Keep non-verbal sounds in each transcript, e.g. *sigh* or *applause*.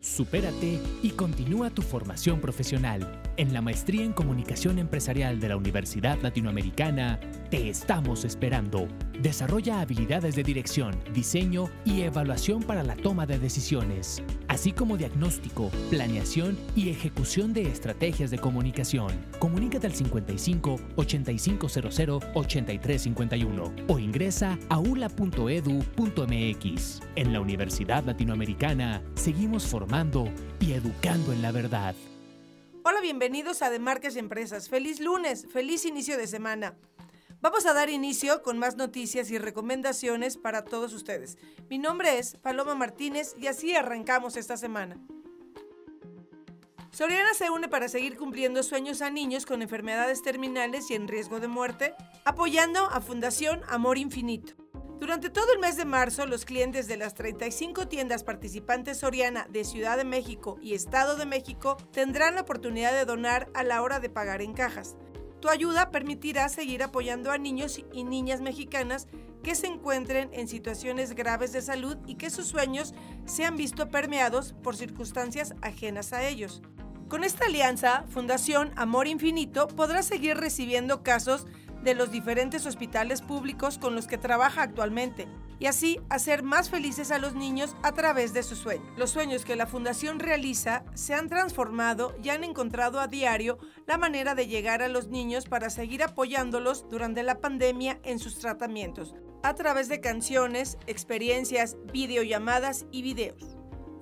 Supérate y continúa tu formación profesional. En la maestría en comunicación empresarial de la Universidad Latinoamericana, te estamos esperando. Desarrolla habilidades de dirección, diseño y evaluación para la toma de decisiones, así como diagnóstico, planeación y ejecución de estrategias de comunicación. Comunícate al 55 8500 8351 o ingresa a ula.edu.mx. En la Universidad Latinoamericana seguimos formando y educando en la verdad. Hola, bienvenidos a De Marcas y Empresas. Feliz lunes, feliz inicio de semana. Vamos a dar inicio con más noticias y recomendaciones para todos ustedes. Mi nombre es Paloma Martínez y así arrancamos esta semana. Soriana se une para seguir cumpliendo sueños a niños con enfermedades terminales y en riesgo de muerte, apoyando a Fundación Amor Infinito. Durante todo el mes de marzo, los clientes de las 35 tiendas participantes Soriana de Ciudad de México y Estado de México tendrán la oportunidad de donar a la hora de pagar en cajas. Tu ayuda permitirá seguir apoyando a niños y niñas mexicanas que se encuentren en situaciones graves de salud y que sus sueños sean visto permeados por circunstancias ajenas a ellos. Con esta alianza, Fundación Amor Infinito podrá seguir recibiendo casos de los diferentes hospitales públicos con los que trabaja actualmente y así hacer más felices a los niños a través de sus sueños. Los sueños que la Fundación realiza se han transformado y han encontrado a diario la manera de llegar a los niños para seguir apoyándolos durante la pandemia en sus tratamientos, a través de canciones, experiencias, videollamadas y videos.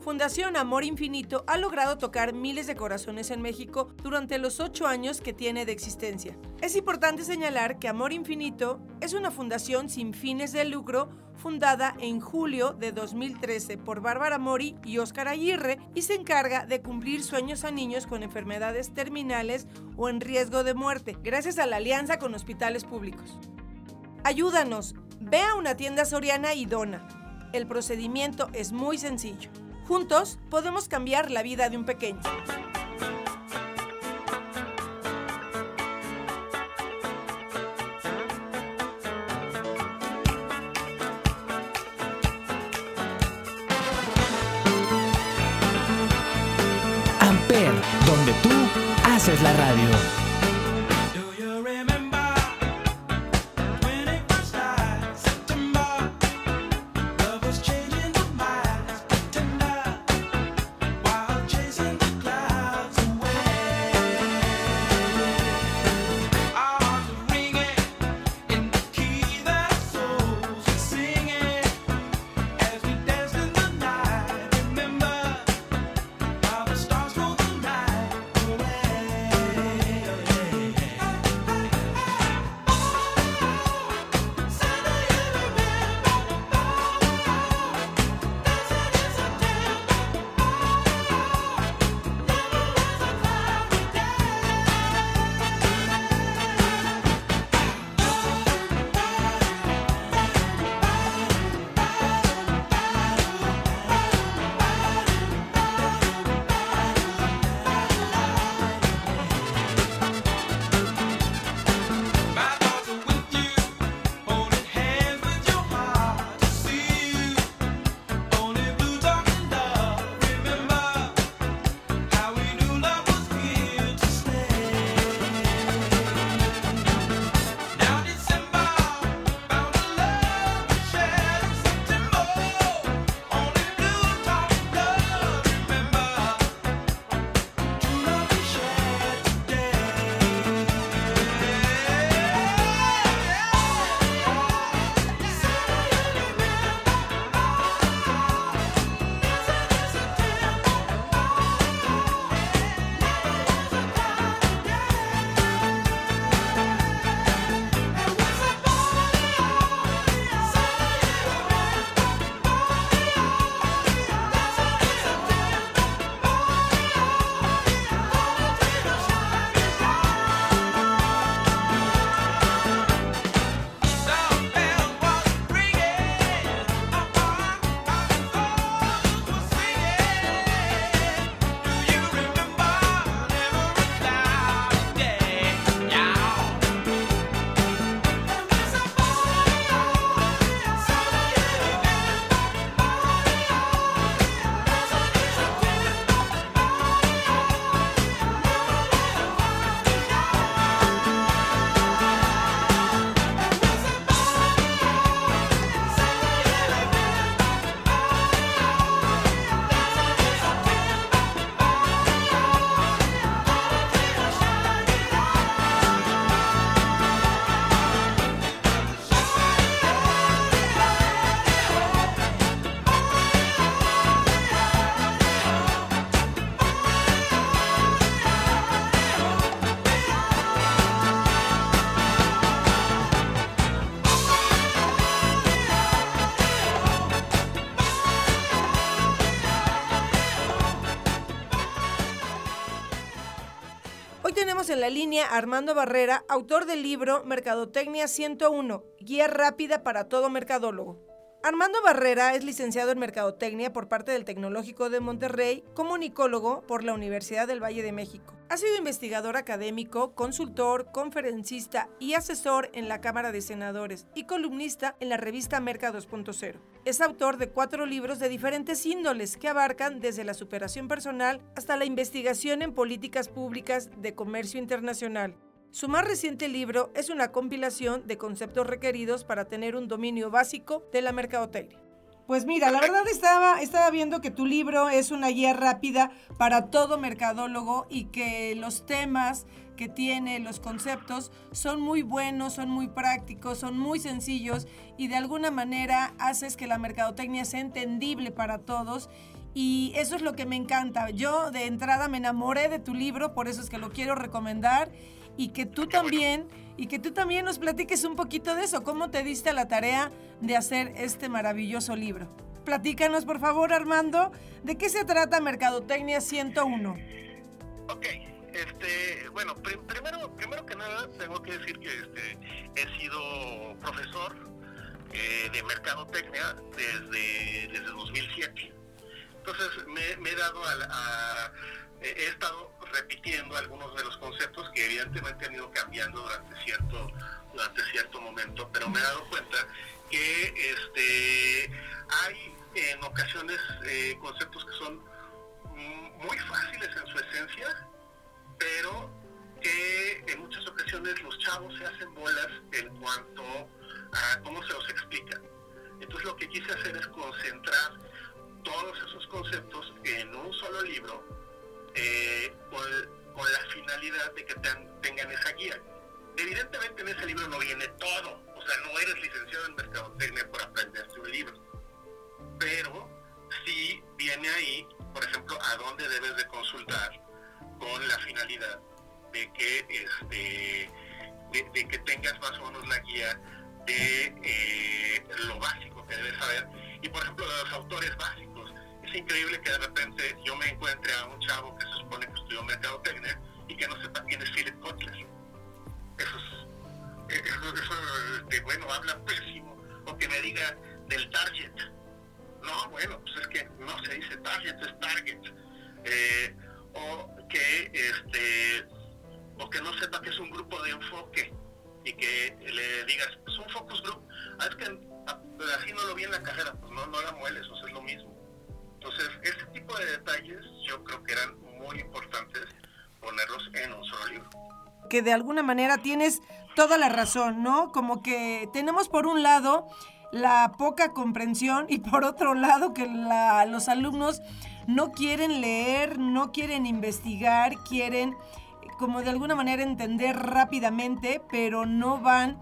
Fundación Amor Infinito ha logrado tocar miles de corazones en México durante los ocho años que tiene de existencia. Es importante señalar que Amor Infinito es una fundación sin fines de lucro fundada en julio de 2013 por Bárbara Mori y Óscar Aguirre y se encarga de cumplir sueños a niños con enfermedades terminales o en riesgo de muerte, gracias a la alianza con hospitales públicos. Ayúdanos, ve a una tienda soriana y dona. El procedimiento es muy sencillo. Juntos podemos cambiar la vida de un pequeño. Amper, donde tú haces la radio. En la línea Armando Barrera, autor del libro Mercadotecnia 101, Guía rápida para todo mercadólogo. Armando Barrera es licenciado en Mercadotecnia por parte del Tecnológico de Monterrey, comunicólogo por la Universidad del Valle de México. Ha sido investigador académico, consultor, conferencista y asesor en la Cámara de Senadores y columnista en la revista Merca 2.0. Es autor de cuatro libros de diferentes índoles que abarcan desde la superación personal hasta la investigación en políticas públicas de comercio internacional. Su más reciente libro es una compilación de conceptos requeridos para tener un dominio básico de la mercadotecnia. Pues mira, la verdad estaba, estaba viendo que tu libro es una guía rápida para todo mercadólogo y que los temas que tiene, los conceptos, son muy buenos, son muy prácticos, son muy sencillos y de alguna manera haces que la mercadotecnia sea entendible para todos y eso es lo que me encanta. Yo de entrada me enamoré de tu libro, por eso es que lo quiero recomendar y que tú también y que tú también nos platiques un poquito de eso, cómo te diste la tarea de hacer este maravilloso libro. Platícanos, por favor, Armando, ¿de qué se trata Mercadotecnia 101? Ok, este, bueno, primero, primero que nada tengo que decir que este, he sido profesor eh, de Mercadotecnia desde, desde 2007. Entonces me, he dado a estado repitiendo evidentemente han ido cambiando durante cierto, durante cierto momento, pero me he dado cuenta que este, hay en ocasiones eh, conceptos que son muy fáciles en su esencia, pero que en muchas ocasiones los chavos se hacen bolas en cuanto a cómo se los explican. Entonces lo que quise hacer es concentrar todos esos conceptos en un solo libro eh, con, la finalidad de que tengan esa guía. Evidentemente en ese libro no viene todo, o sea, no eres licenciado en mercadotecnia por aprenderte un libro, pero sí viene ahí, por ejemplo, a dónde debes de consultar con la finalidad de que este de, que tengas más o menos la guía de eh, lo básico que debes saber. Y por ejemplo de los autores básicos. Es increíble que de repente yo me encuentre a un chavo que se supone que estudió mercadotecnia y que no sepa quién es Philip Kotler. Eso es, eso, eso este, bueno, habla pésimo. O que me diga del target. No, bueno, pues es que no se dice target, es target. Eh, o que este o que no sepa que es un grupo de enfoque y que le digas, es un focus group, ah, es que así no lo vi en la carrera, pues no, no la mueles, o sea, es lo mismo. Entonces, este tipo de detalles yo creo que eran muy importantes ponerlos en un. Que de alguna manera tienes toda la razón, ¿no? Como que tenemos por un lado la poca comprensión y por otro lado que los alumnos no quieren leer, no quieren investigar, quieren como de alguna manera entender rápidamente, pero no van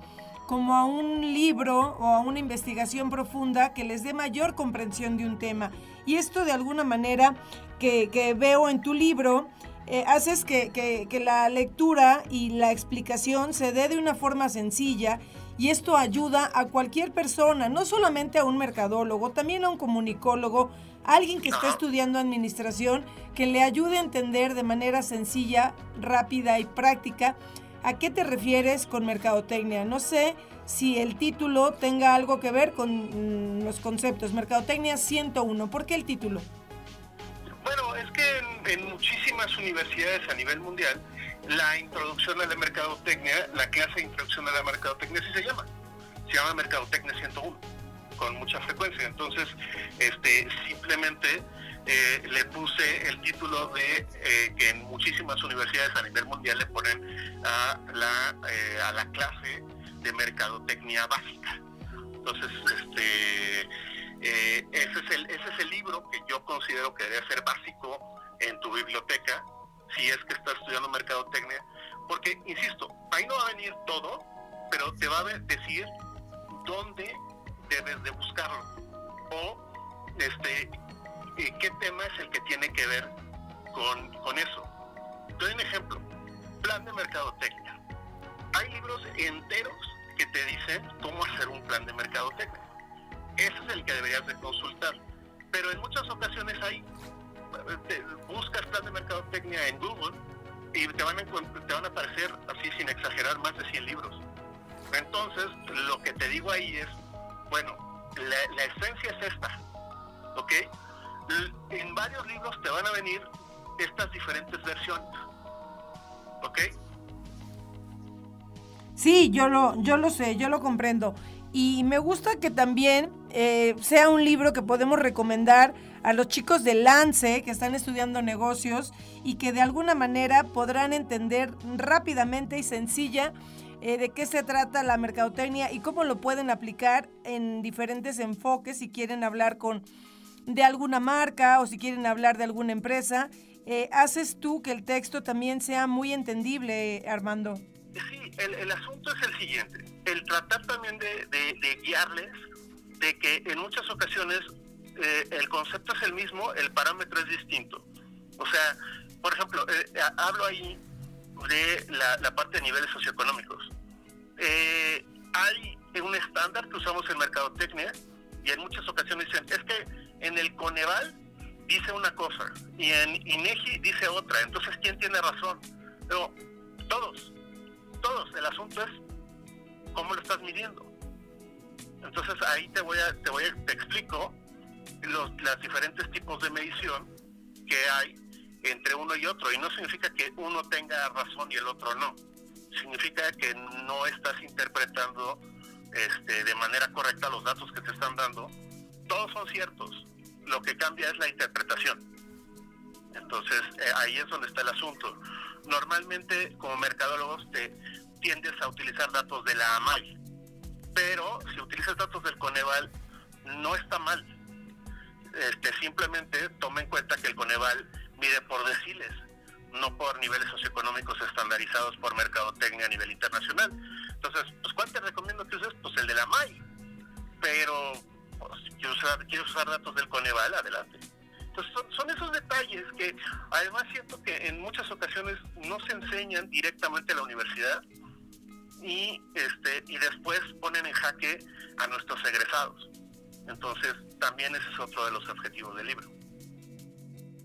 como a un libro o a una investigación profunda que les dé mayor comprensión de un tema. Y esto de alguna manera que, veo en tu libro, eh, haces que, que, la lectura y la explicación se dé de una forma sencilla y esto ayuda a cualquier persona, no solamente a un mercadólogo, también a un comunicólogo, a alguien que está estudiando administración, que le ayude a entender de manera sencilla, rápida y práctica a qué te refieres con mercadotecnia. No sé si el título tenga algo que ver con mm, los conceptos. Mercadotecnia 101. ¿Por qué el título? Bueno, es que en, muchísimas universidades a nivel mundial, la introducción a la mercadotecnia, la clase de introducción a la mercadotecnia sí se llama. Se llama Mercadotecnia 101, con mucha frecuencia. Entonces, este, simplemente eh, le puse el título de eh, que en muchísimas universidades a nivel mundial le ponen a la, eh, a la clase de mercadotecnia básica. Entonces, este, ese, es el, ese es el libro que yo considero que debe ser básico en tu biblioteca si es que estás estudiando mercadotecnia, porque, insisto, ahí no va a venir todo, pero te va a decir dónde debes de buscarlo o este, qué tema es el que tiene que ver con, con eso. Doy un ejemplo, plan de mercadotecnia. Hay libros enteros que te dicen cómo hacer un plan de mercadotecnia. Ese es el que deberías de consultar. Pero en muchas ocasiones hay, buscas plan de mercadotecnia en Google y te van, a, te van a aparecer, así sin exagerar, más de 100 libros. Entonces, lo que te digo ahí es, bueno, la esencia es esta, ¿ok? En varios libros te van a venir estas diferentes versiones, ¿ok? Sí, yo lo, yo lo sé, yo lo comprendo. Y me gusta que también eh, sea un libro que podemos recomendar a los chicos de Lance que están estudiando negocios y que de alguna manera podrán entender rápidamente y sencilla eh, de qué se trata la mercadotecnia y cómo lo pueden aplicar en diferentes enfoques si quieren hablar con de alguna marca o si quieren hablar de alguna empresa. Eh, haces tú que el texto también sea muy entendible, Armando. Sí, el, asunto es el siguiente, el tratar también de, de guiarles de que en muchas ocasiones eh, el concepto es el mismo, el parámetro es distinto. O sea, por ejemplo, eh, hablo ahí de la, parte de niveles socioeconómicos. Hay un estándar que usamos en mercadotecnia y en muchas ocasiones dicen, es que en el Coneval dice una cosa y en INEGI dice otra. Entonces, ¿quién tiene razón? Pero todos, todos. El asunto es cómo lo estás midiendo. Entonces ahí te voy a, te voy a, te explico los las diferentes tipos de medición que hay entre uno y otro. Y no significa que uno tenga razón y el otro no. Significa que no estás interpretando este, de manera correcta los datos que te están dando. Todos son ciertos. Lo que cambia es la interpretación. Entonces eh, ahí es donde está el asunto. Normalmente como mercadólogos te tiendes a utilizar datos de la AMAI, pero si utilizas datos del Coneval, no está mal. Este, simplemente toma en cuenta que el Coneval mide por deciles, no por niveles socioeconómicos estandarizados por mercadotecnia a nivel internacional. Entonces, pues ¿cuál te recomiendo que uses? Pues el de la MAI. Pero pues, quiero, usar, quiero usar datos del Coneval, adelante. Entonces son, son, esos detalles que además siento que en muchas ocasiones no se enseñan directamente a la universidad y este y después ponen en jaque a nuestros egresados. Entonces, también ese es otro de los objetivos del libro.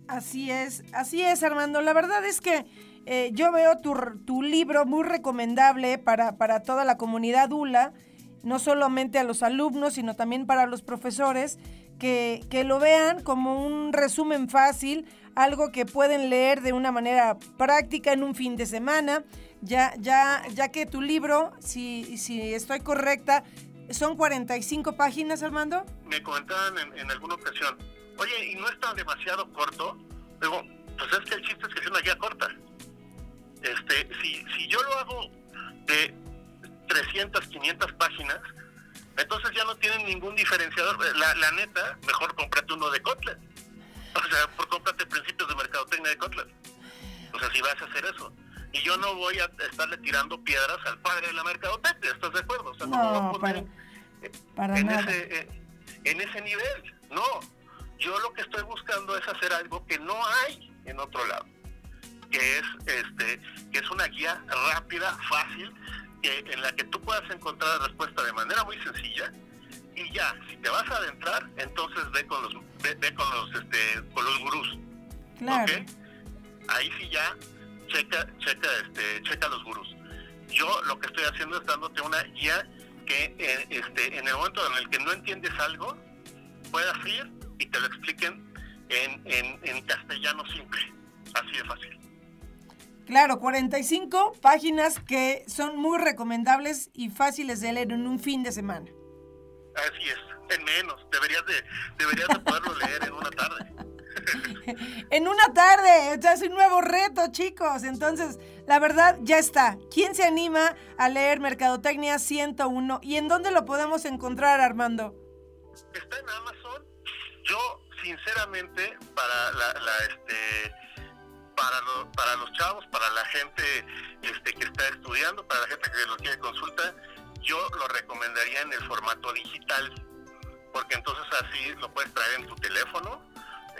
Así es, así es, Armando. La verdad es que eh, yo veo tu, tu, libro muy recomendable para, para toda la comunidad ULA, no solamente a los alumnos, sino también para los profesores, que, que lo vean como un resumen fácil, algo que pueden leer de una manera práctica en un fin de semana ya, ya, ya que tu libro, si, si estoy correcta, son 45 páginas, Armando. Me comentaban en, alguna ocasión, oye, ¿y no está demasiado corto? Digo, pues es que el chiste es que es una guía corta. Este, si, si yo lo hago de 300, 500 páginas, entonces ya no tienen ningún diferenciador. La, la neta, mejor cómprate uno de Kotler. O sea, por cómprate principios de mercadotecnia de Kotler. O sea, si vas a hacer eso y yo no voy a estarle tirando piedras al padre de la mercadotecnia, ¿estás de acuerdo? O sea, no, para, en, Ese, eh, en ese nivel, no. Yo lo que estoy buscando es hacer algo que no hay en otro lado, que es este, que es una guía rápida, fácil, que, en la que tú puedas encontrar la respuesta de manera muy sencilla y ya, si te vas a adentrar, entonces ve con los ve, con los este con los gurús. Claro. Ahí sí ya checa, checa, este, checa los gurús. Yo lo que estoy haciendo es dándote una guía que eh, este, en el momento en el que no entiendes algo, puedas ir y te lo expliquen en, en, en castellano simple. Así de fácil. Claro, 45 páginas que son muy recomendables y fáciles de leer en un fin de semana. Así es, en menos. Deberías de, deberías de poderlo leer en una tarde. *laughs* en una tarde. O es un nuevo reto, chicos. Entonces, la verdad, ya está. ¿Quién se anima a leer Mercadotecnia 101? ¿Y en dónde lo podemos encontrar, Armando? Está en Amazon. Yo, sinceramente, para la, este para, los chavos, para la gente este, que está estudiando, para la gente que lo quiere consulta, yo lo recomendaría en el formato digital, porque entonces así lo puedes traer en tu teléfono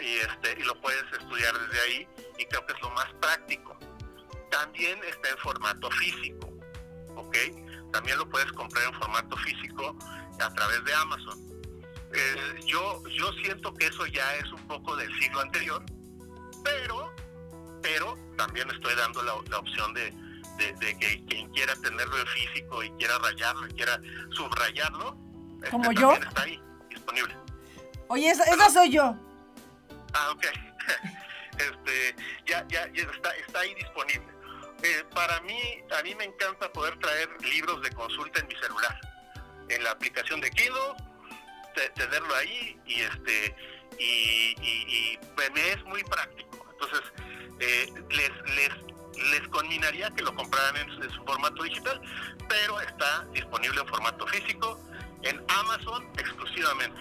y, este, y lo puedes estudiar desde ahí y creo que es lo más práctico. También está en formato físico, ¿ok? También lo puedes comprar en formato físico a través de Amazon. yo, yo siento que eso ya es un poco del siglo anterior, pero pero también estoy dando la, opción de, que quien quiera tenerlo en físico y quiera rayarlo y quiera subrayarlo, este, ¿Como yo? está ahí, disponible. Oye, esa, soy yo. Ah, ok. *laughs* este, ya, ya, está, está ahí disponible. Eh, para mí, a mí me encanta poder traer libros de consulta en mi celular, en la aplicación de Kindle, tenerlo ahí y este y, y, me es muy práctico. Entonces, eh, les, les, les conminaría que lo compraran en, su formato digital, pero está disponible en formato físico en Amazon exclusivamente.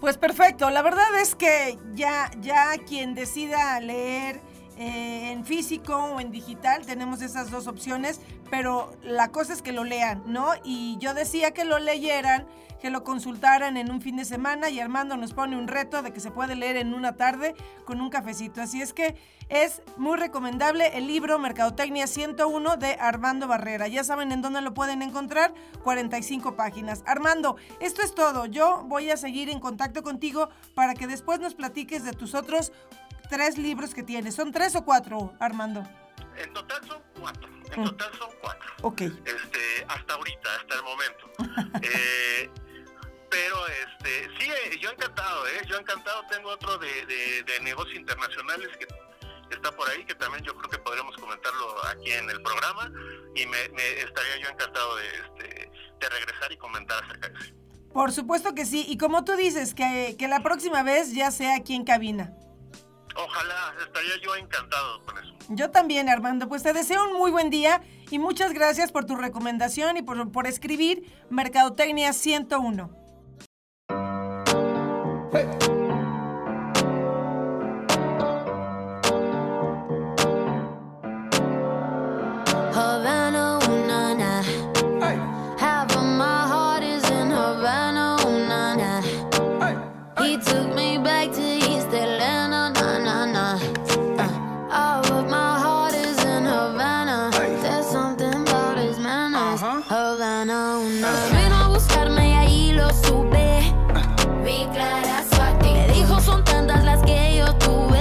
Pues perfecto, la verdad es que ya, ya quien decida leer eh, en físico o en digital, tenemos esas dos opciones, pero la cosa es que lo lean, ¿no? Y yo decía que lo leyeran, que lo consultaran en un fin de semana y Armando nos pone un reto de que se puede leer en una tarde con un cafecito. Así es que es muy recomendable el libro Mercadotecnia 101 de Armando Barrera. Ya saben en dónde lo pueden encontrar, 45 páginas. Armando, esto es todo. Yo voy a seguir en contacto contigo para que después nos platiques de tus otros tres libros que tienes. ¿Son tres o cuatro, Armando? En total son cuatro. En mm. total son cuatro. Ok. Este, hasta ahorita, hasta el momento. *laughs* eh, pero este, sí, eh, yo encantado, ¿eh? Yo encantado. Tengo otro de, de, negocios internacionales que está por ahí, que también yo creo que podríamos comentarlo aquí en el programa. Y me, estaría yo encantado de, este, de regresar y comentar acerca de eso. Por supuesto que sí. Y como tú dices, que, que la próxima vez ya sea aquí en cabina. Ojalá, estaría yo encantado con eso. Yo también, Armando. Pues te deseo un muy buen día y muchas gracias por tu recomendación y por, por escribir Mercadotecnia 101. ganado. No vino a buscarme y ahí lo supe. Ah. Mi clara suerte. Me dijo son tantas las que yo tuve.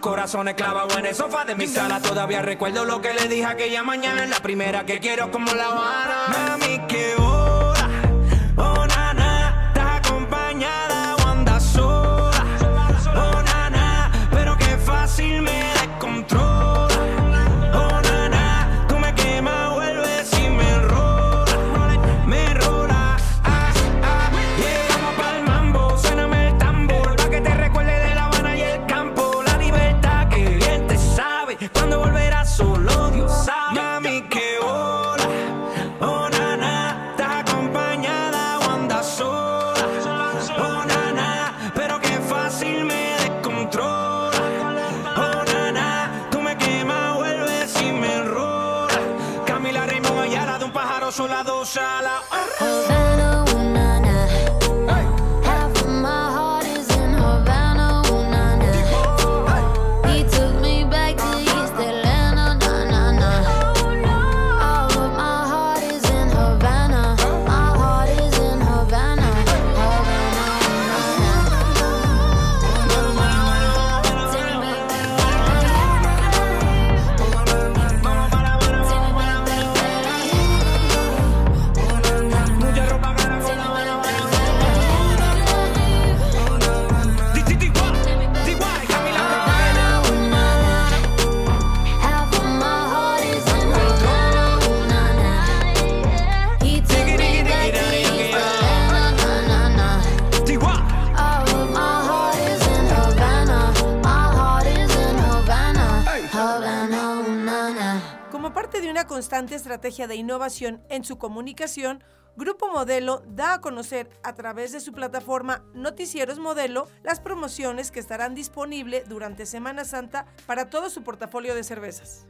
Corazones clavados en el sofá de mi sala. Todavía recuerdo lo que le dije aquella mañana. La primera que quiero como la Habana. Mami, que de Solados a la. Constante estrategia de innovación en su comunicación, Grupo Modelo da a conocer a través de su plataforma Noticieros Modelo las promociones que estarán disponibles durante Semana Santa para todo su portafolio de cervezas.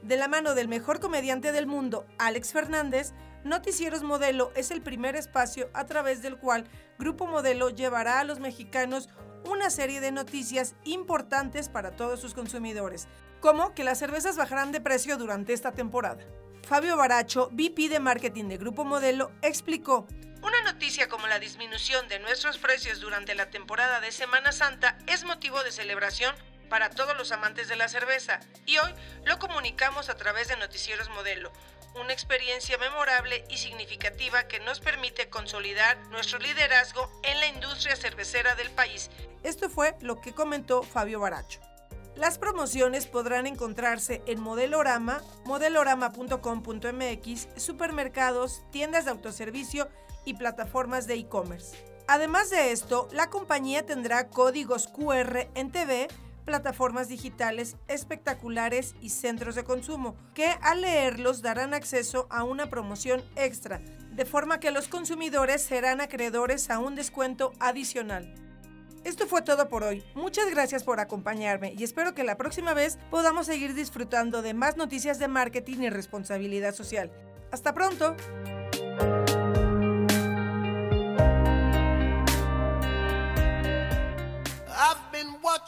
De la mano del mejor comediante del mundo, Alex Fernández, Noticieros Modelo es el primer espacio a través del cual Grupo Modelo llevará a los mexicanos una serie de noticias importantes para todos sus consumidores, como que las cervezas bajarán de precio durante esta temporada. Fabio Baracho, VP de Marketing de Grupo Modelo, explicó, una noticia como la disminución de nuestros precios durante la temporada de Semana Santa es motivo de celebración para todos los amantes de la cerveza y hoy lo comunicamos a través de Noticieros Modelo, una experiencia memorable y significativa que nos permite consolidar nuestro liderazgo en la industria cervecera del país. Esto fue lo que comentó Fabio Baracho. Las promociones podrán encontrarse en Modelorama, modelorama.com.mx, supermercados, tiendas de autoservicio y plataformas de e-commerce. Además de esto, la compañía tendrá códigos QR en TV, plataformas digitales espectaculares y centros de consumo, que al leerlos darán acceso a una promoción extra, de forma que los consumidores serán acreedores a un descuento adicional. Esto fue todo por hoy. Muchas gracias por acompañarme y espero que la próxima vez podamos seguir disfrutando de más noticias de marketing y responsabilidad social. Hasta pronto.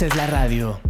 Haces la radio.